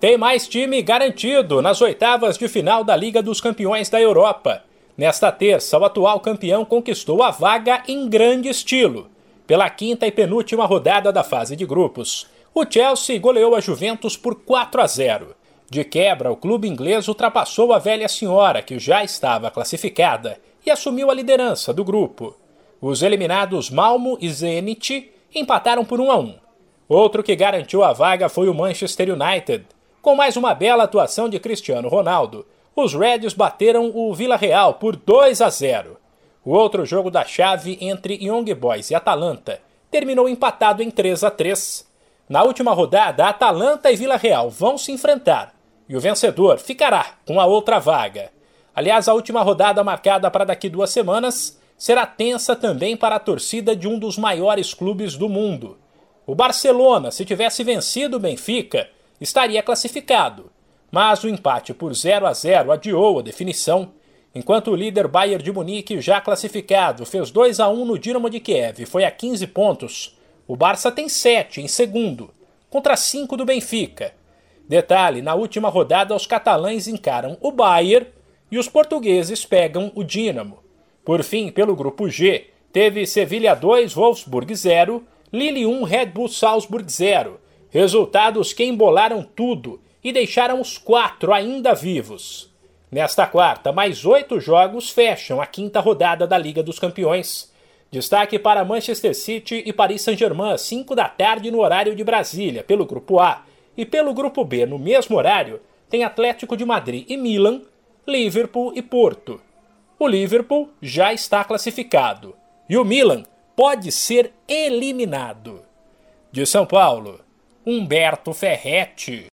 Tem mais time garantido nas oitavas de final da Liga dos Campeões da Europa. Nesta terça, o atual campeão conquistou a vaga em grande estilo. Pela quinta e penúltima rodada da fase de grupos, o Chelsea goleou a Juventus por 4 a 0. De quebra, o clube inglês ultrapassou a velha senhora, que já estava classificada, e assumiu a liderança do grupo. Os eliminados Malmo e Zenit empataram por 1 a 1. Outro que garantiu a vaga foi o Manchester United com mais uma bela atuação de Cristiano Ronaldo, os Reds bateram o Vila Real por 2 a 0. O outro jogo da chave entre Young Boys e Atalanta terminou empatado em 3 a 3. Na última rodada, Atalanta e Vila Real vão se enfrentar e o vencedor ficará com a outra vaga. Aliás, a última rodada marcada para daqui duas semanas será tensa também para a torcida de um dos maiores clubes do mundo. O Barcelona, se tivesse vencido o Benfica, estaria classificado, mas o empate por 0 a 0 adiou a definição, enquanto o líder Bayern de Munique, já classificado, fez 2 a 1 no Dinamo de Kiev e foi a 15 pontos. O Barça tem 7 em segundo, contra 5 do Benfica. Detalhe, na última rodada os catalães encaram o Bayern e os portugueses pegam o Dinamo. Por fim, pelo grupo G, teve Sevilha 2, Wolfsburg 0, Lille 1, Red Bull Salzburg 0, Resultados que embolaram tudo e deixaram os quatro ainda vivos. Nesta quarta, mais oito jogos fecham a quinta rodada da Liga dos Campeões. Destaque para Manchester City e Paris Saint-Germain, 5 da tarde no horário de Brasília, pelo Grupo A. E pelo Grupo B, no mesmo horário, tem Atlético de Madrid e Milan, Liverpool e Porto. O Liverpool já está classificado e o Milan pode ser eliminado. De São Paulo. Humberto Ferretti.